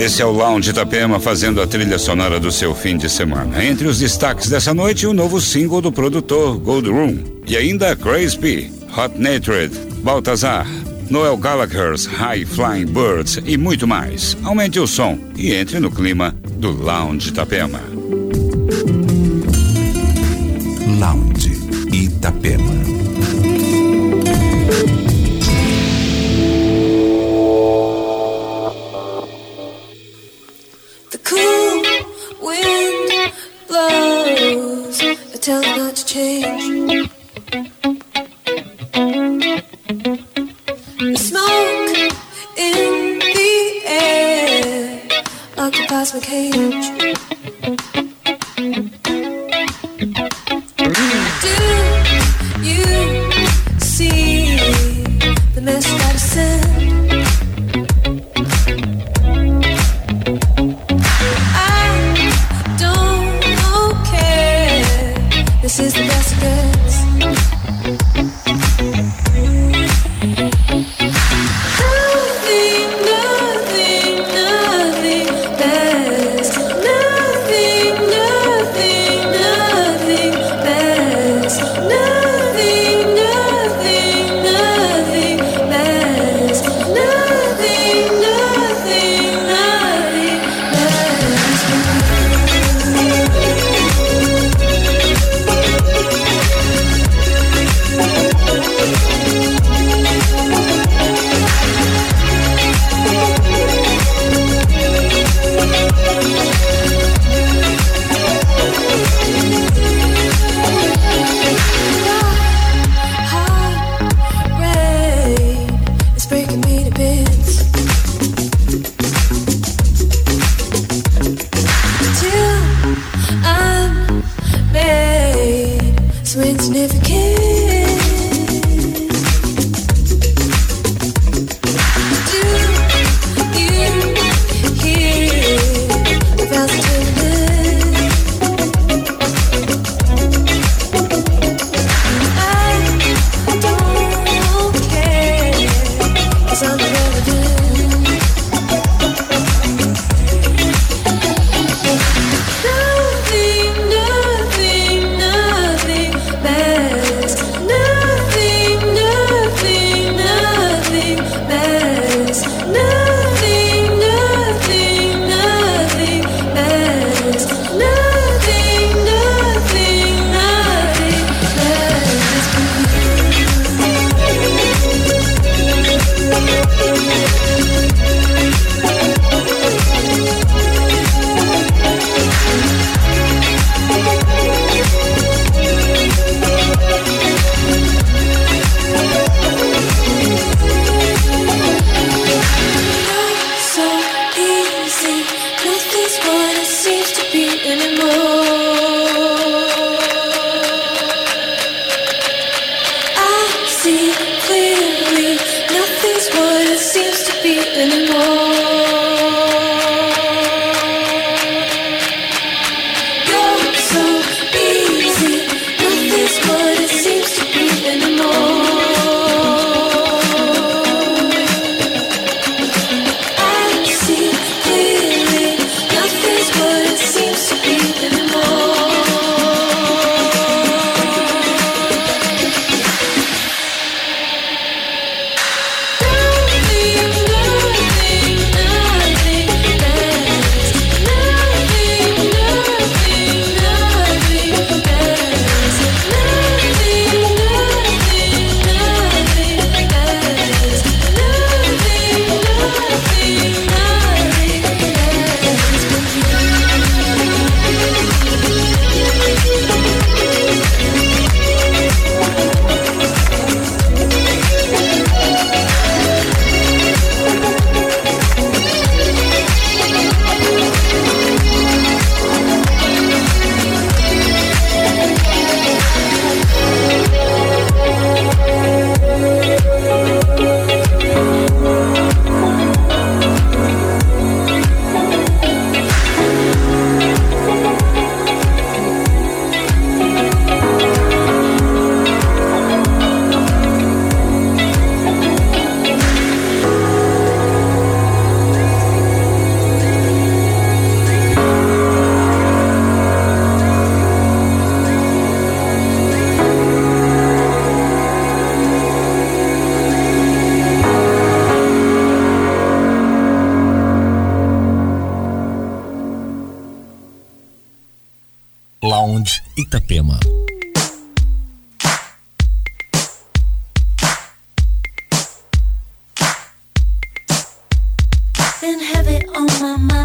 Esse é o Lounge Itapema fazendo a trilha sonora do seu fim de semana. Entre os destaques dessa noite, o novo single do produtor Gold Room. E ainda P, Hot Natured, Baltazar, Noel Gallagher's High Flying Birds e muito mais. Aumente o som e entre no clima do Lounge Itapema.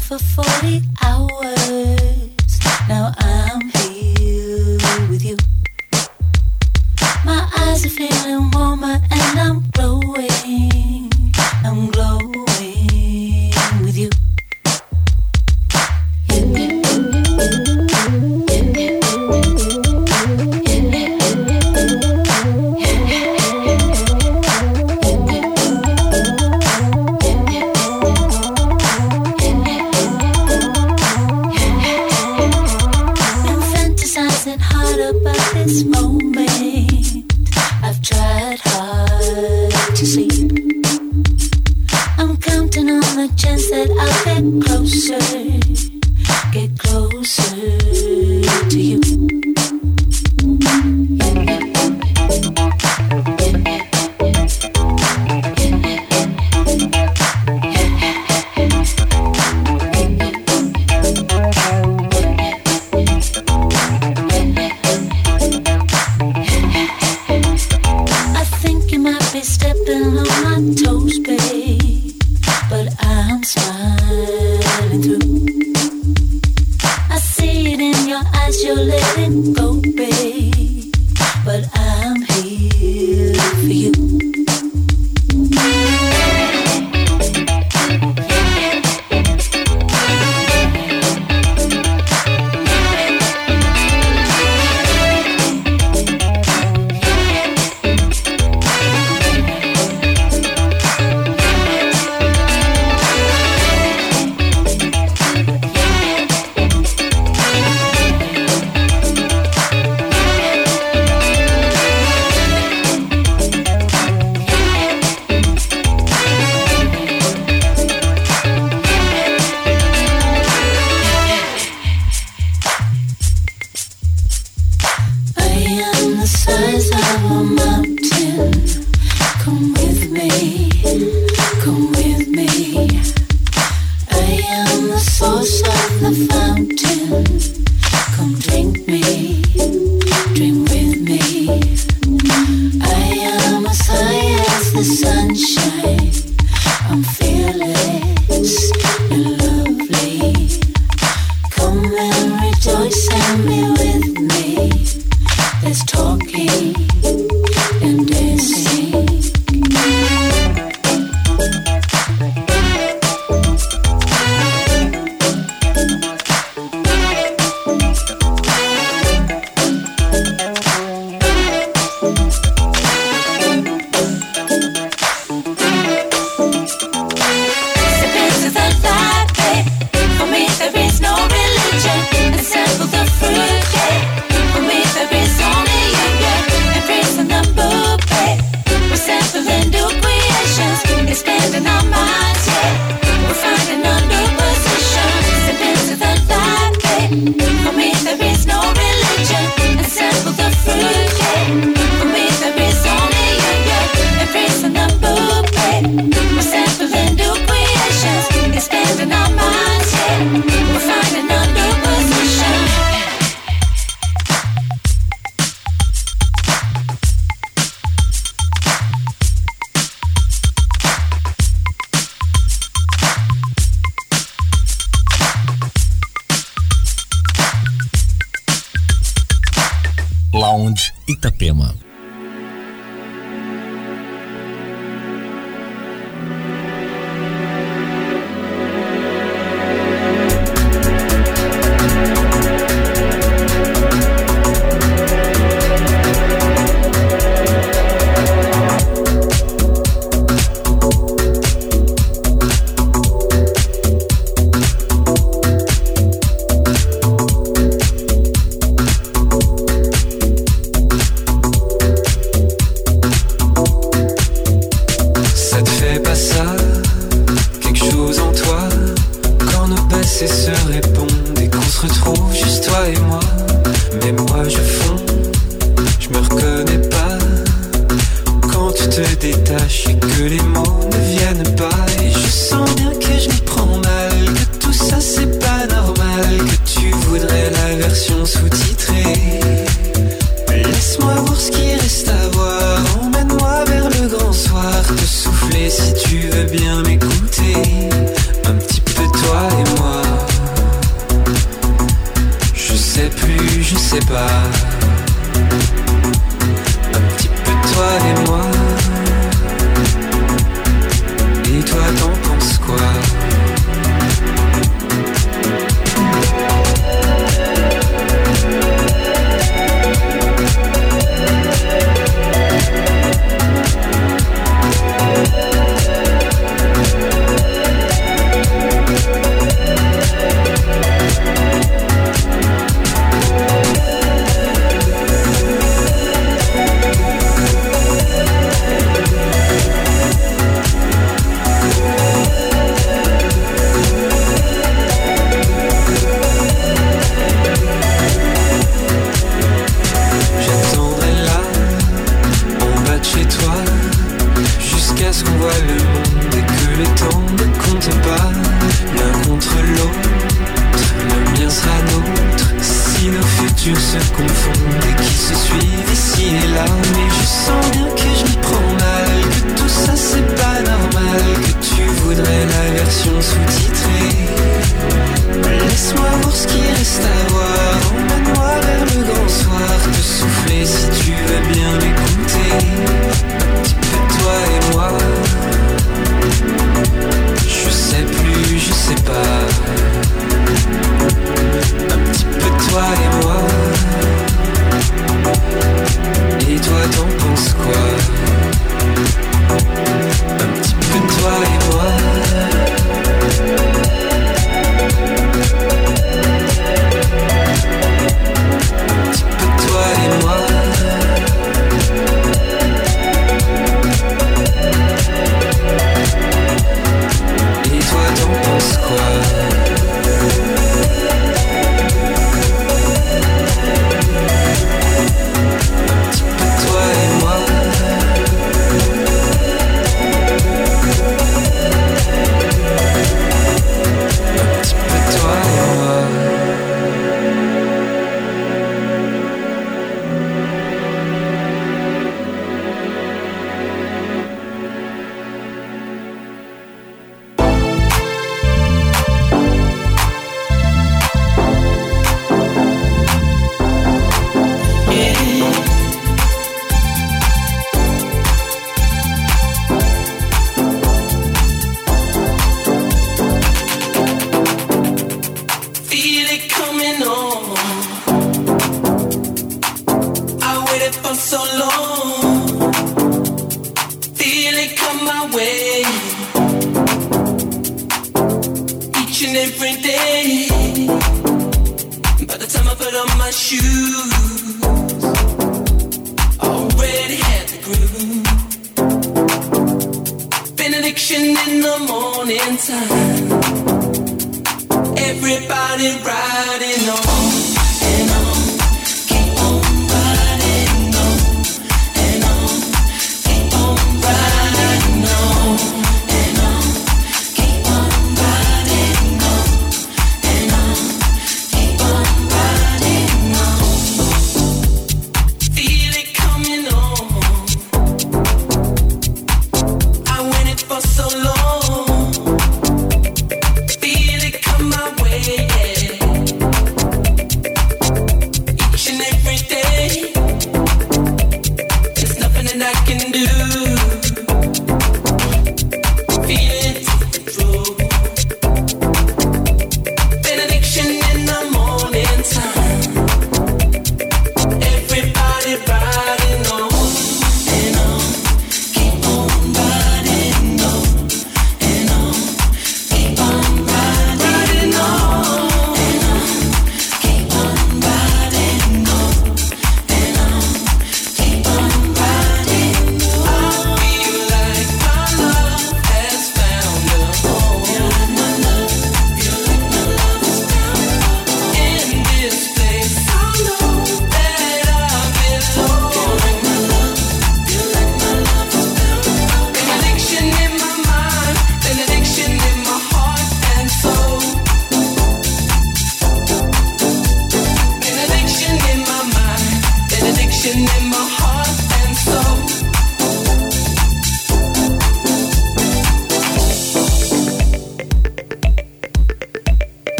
for 40 hours. Now I'm here with you. My eyes are feeling warmer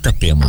Itapema.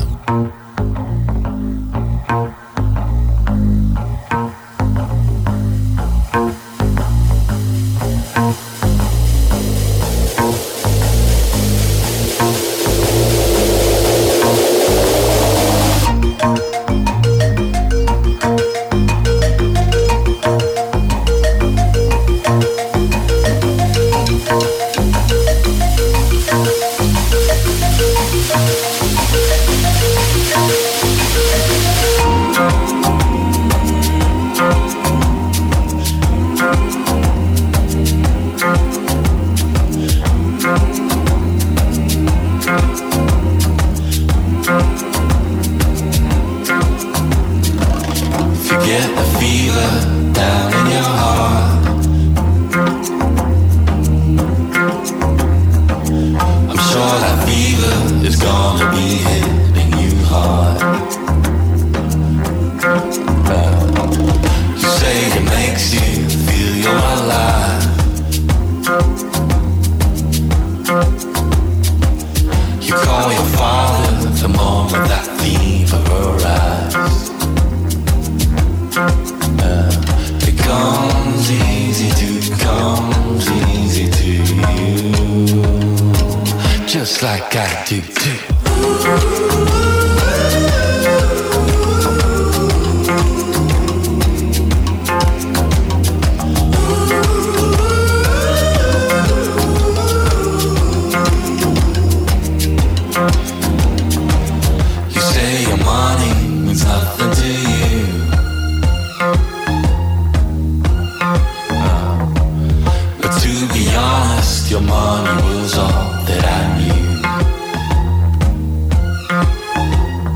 Your money was all that I knew.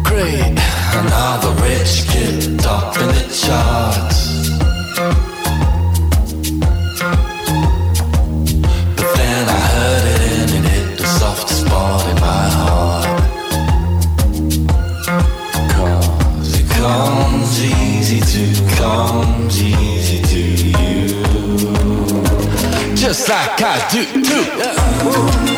Great, another rich kid topping the charts. ça casse du tout.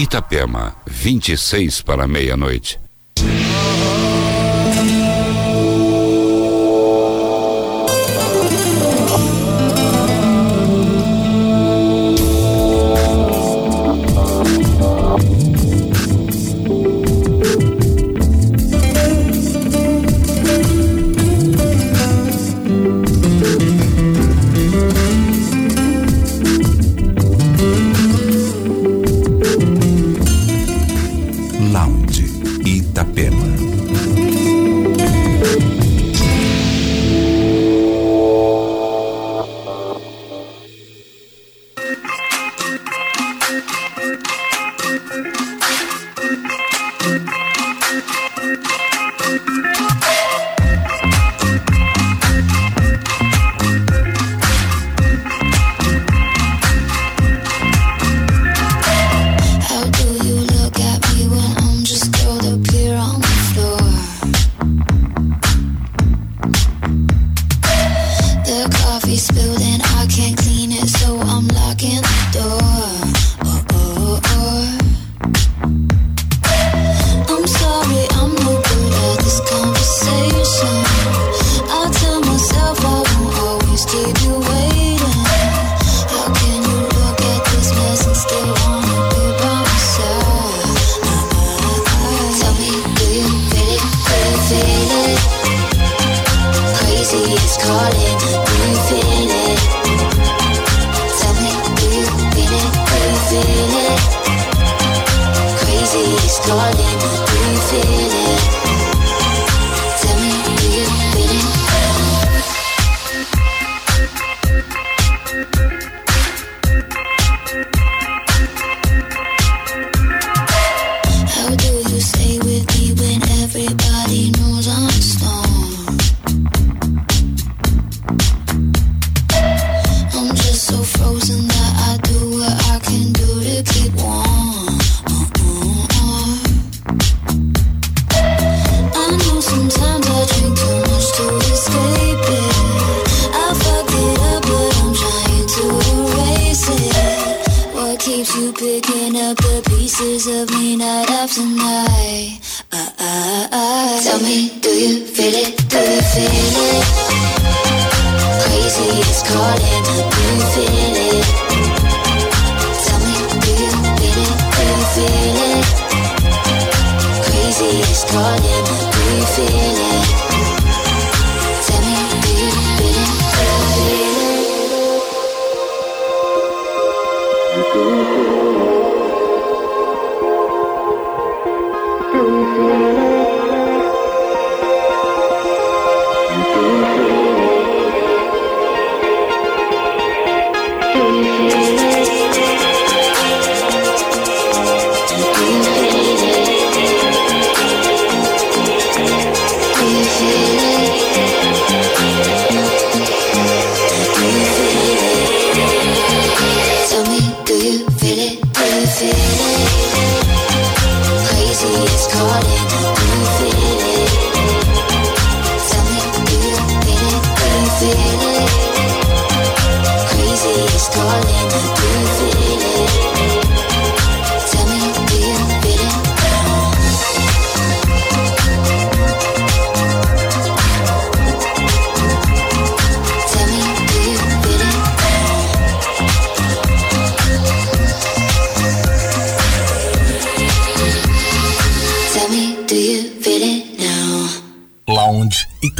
Itapema, 26 para meia-noite.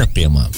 Itapema.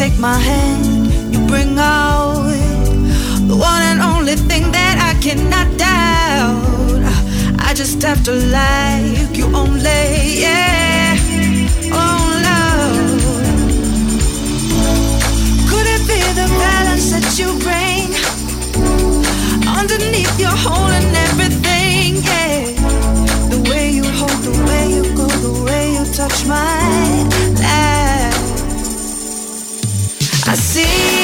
take my hand, you bring out the one and only thing that I cannot doubt. I just have to like you only, yeah, oh love. Could it be the balance that you bring underneath your whole and everything, yeah? The way you hold, the way you go, the way you touch mine. see.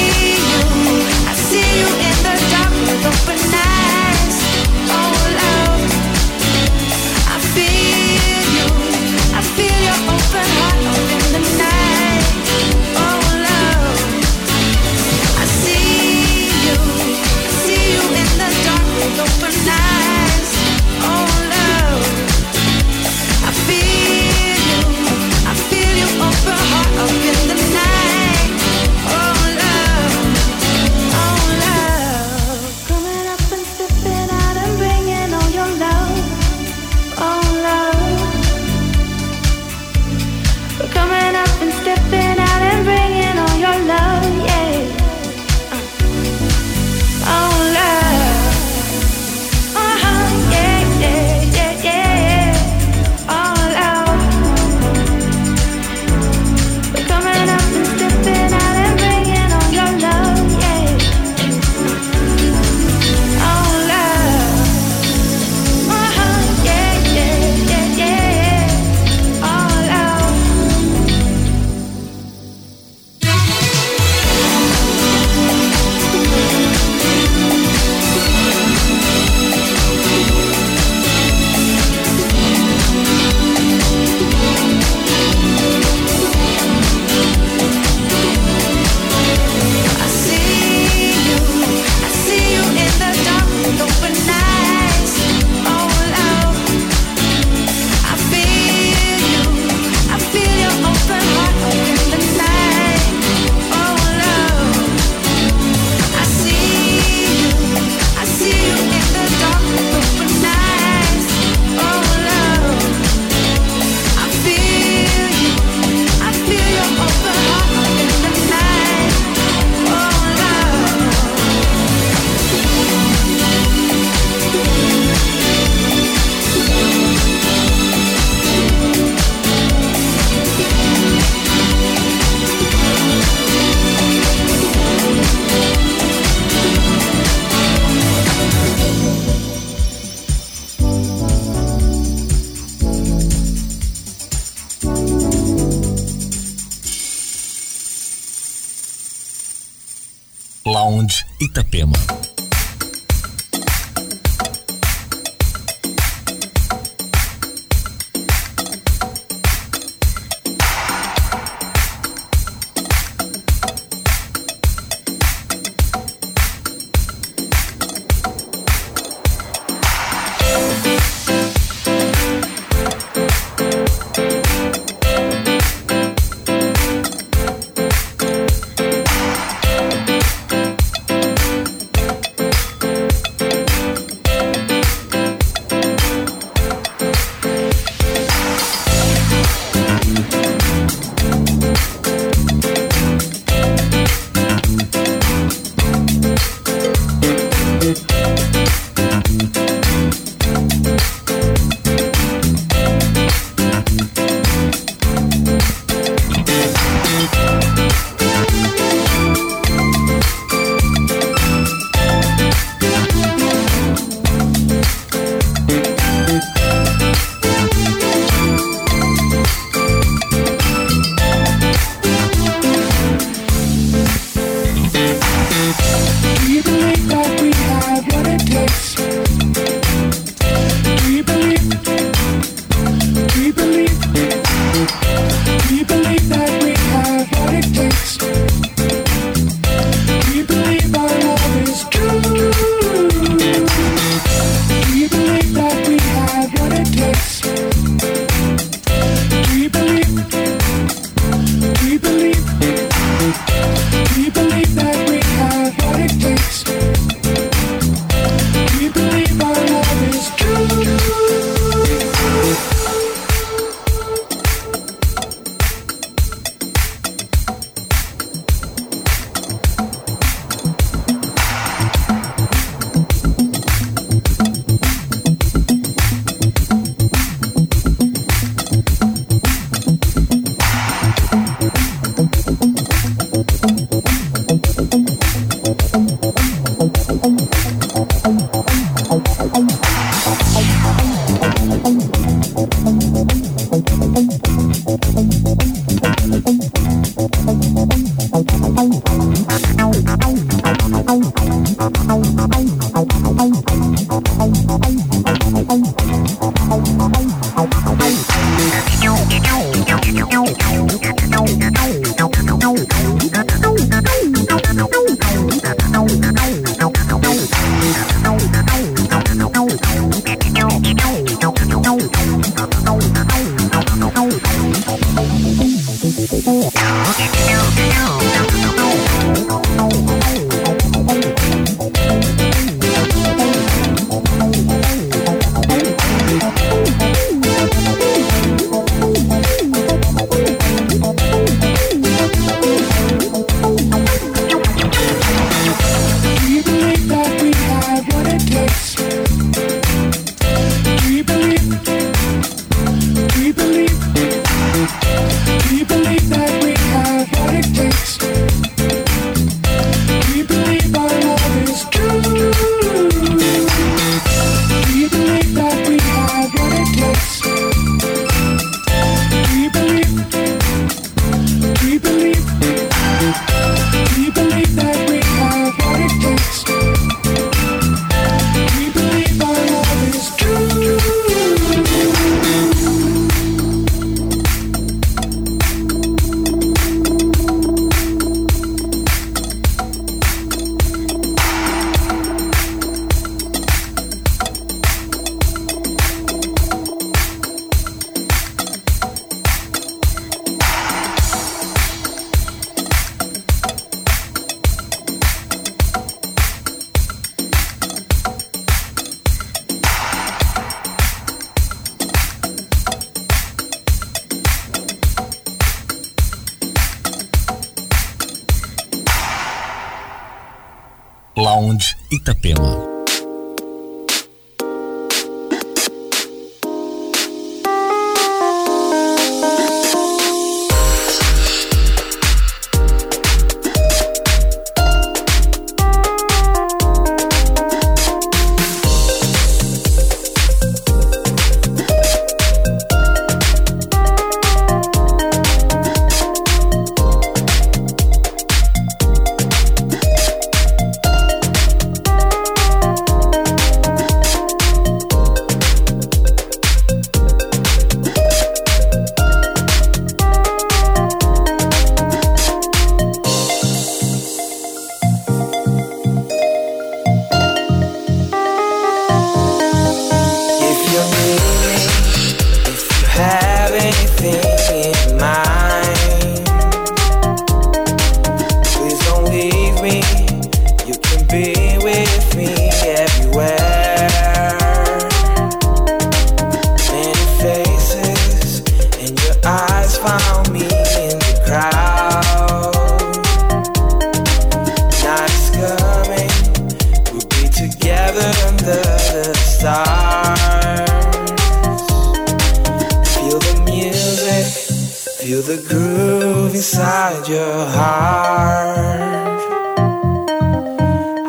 inside your heart.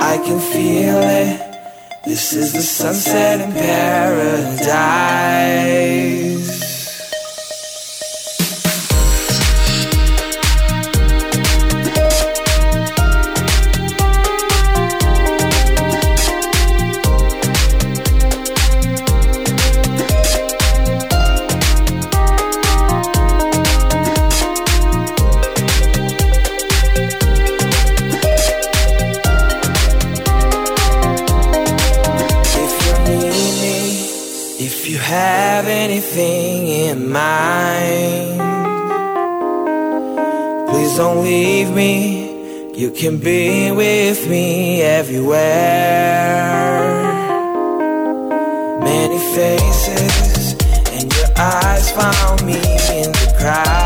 I can feel it. This is the sunset in paradise. Mind, Please don't leave me. You can be with me everywhere. Many faces, and your eyes found me in the crowd.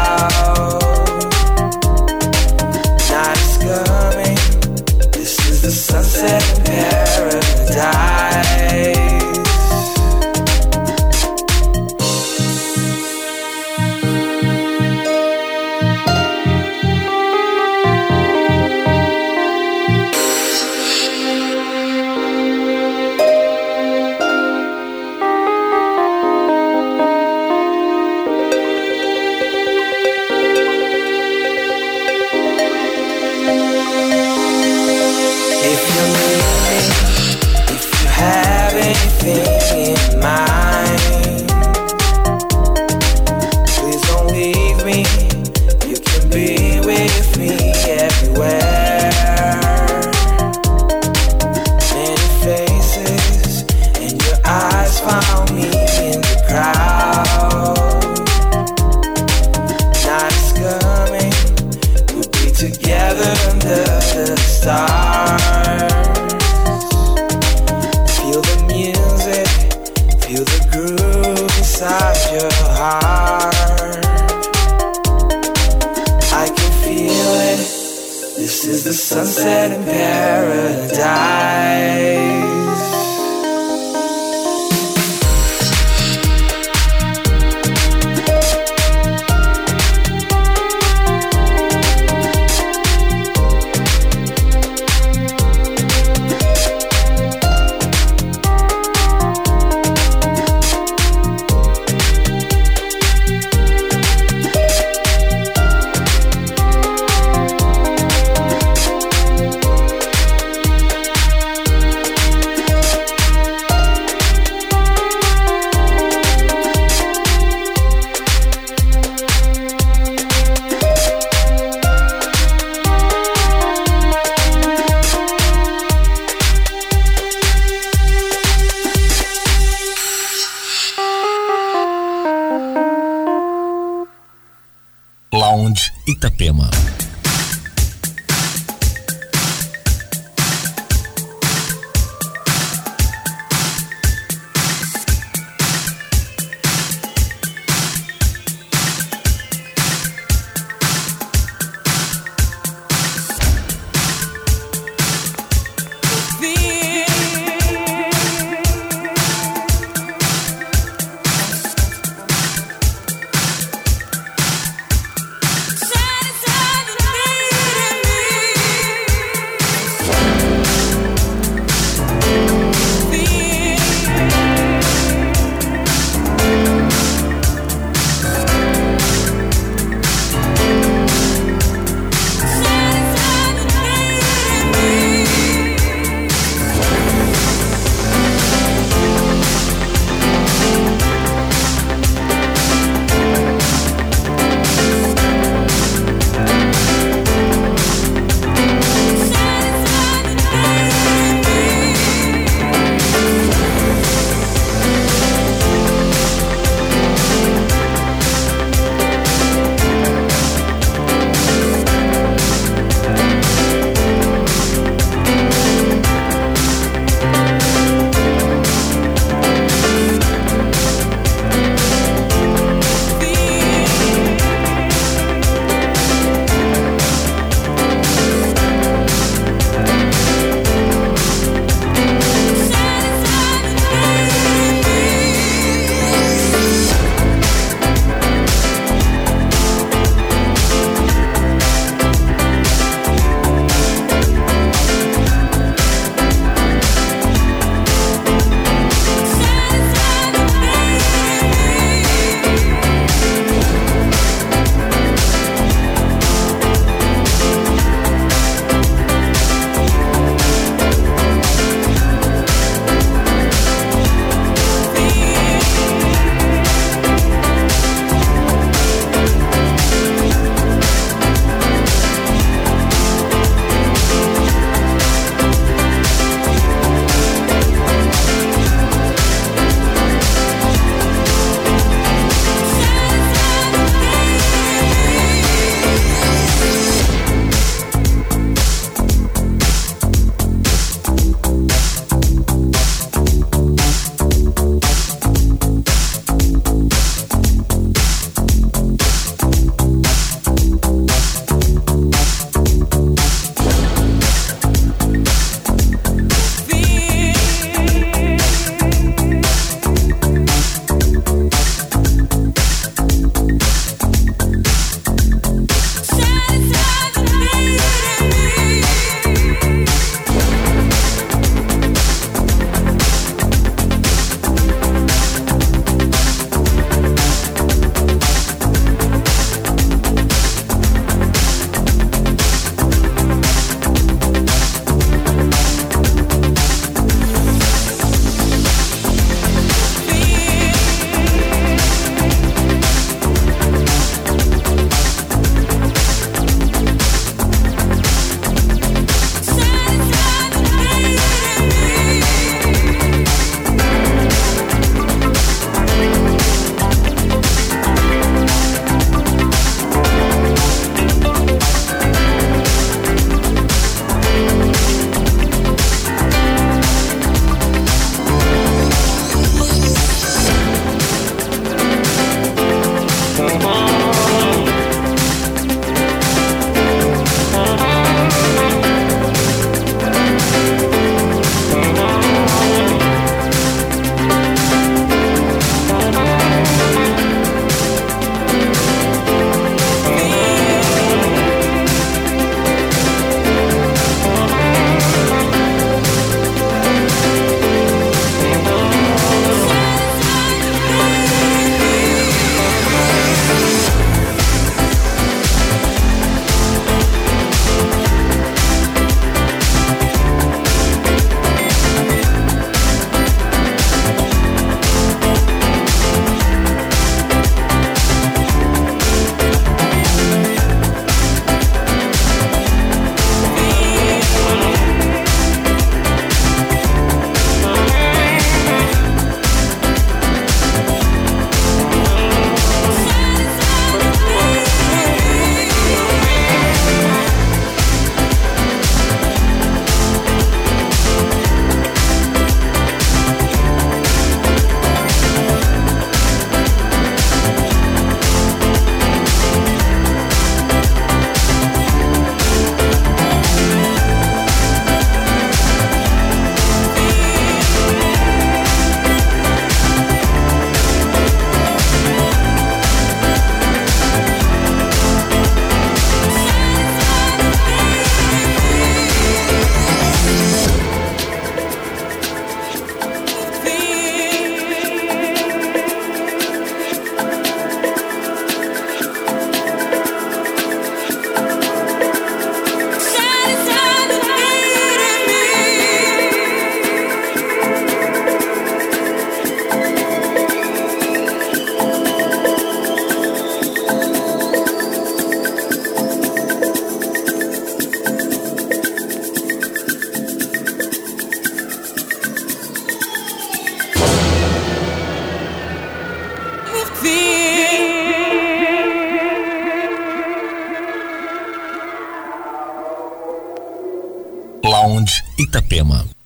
Alema.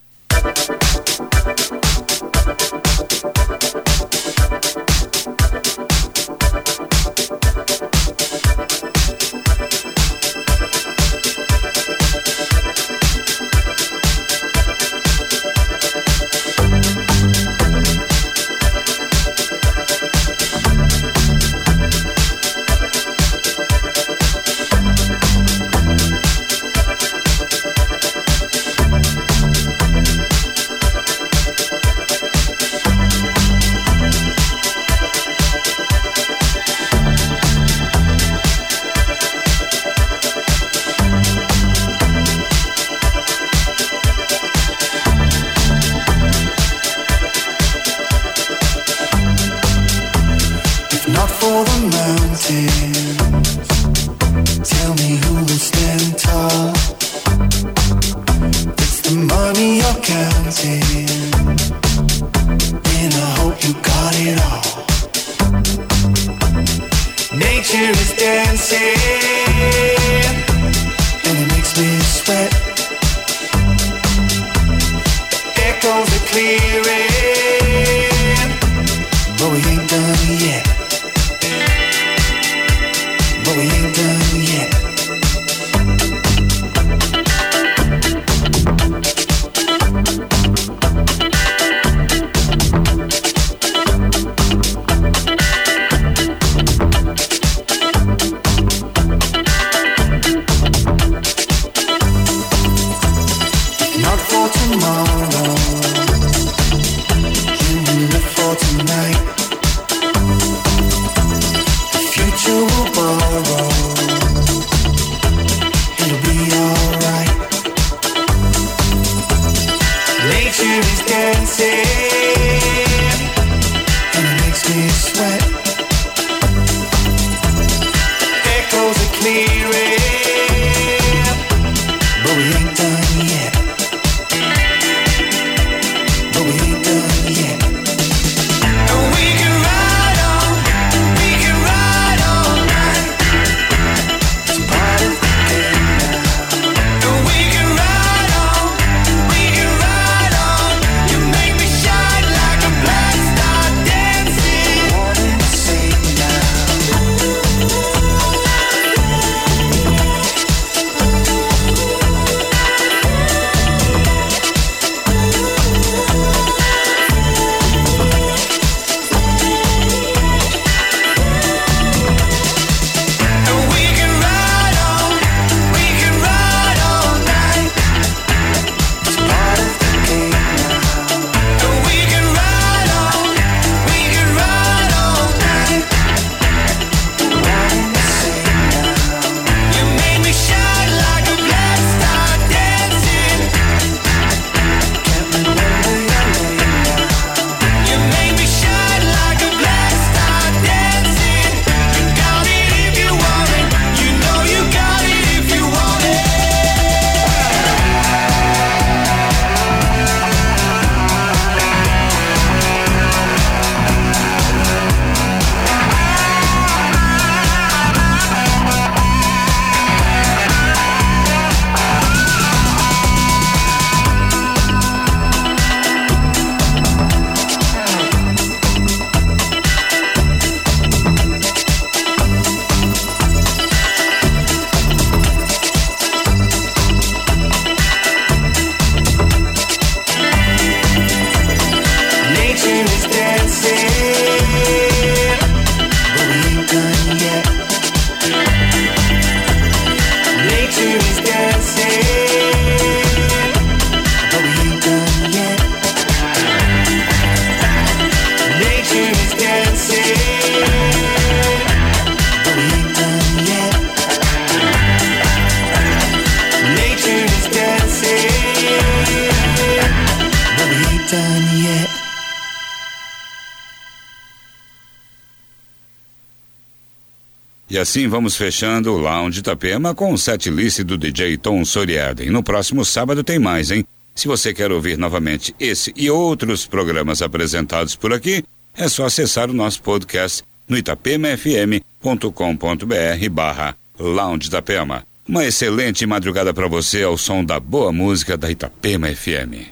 assim vamos fechando o Lounge Itapema com o set list do DJ Tom Soriaden. No próximo sábado tem mais, hein? Se você quer ouvir novamente esse e outros programas apresentados por aqui, é só acessar o nosso podcast no itapemafm.com.br barra Lounge Itapema. Uma excelente madrugada para você ao som da boa música da Itapema FM.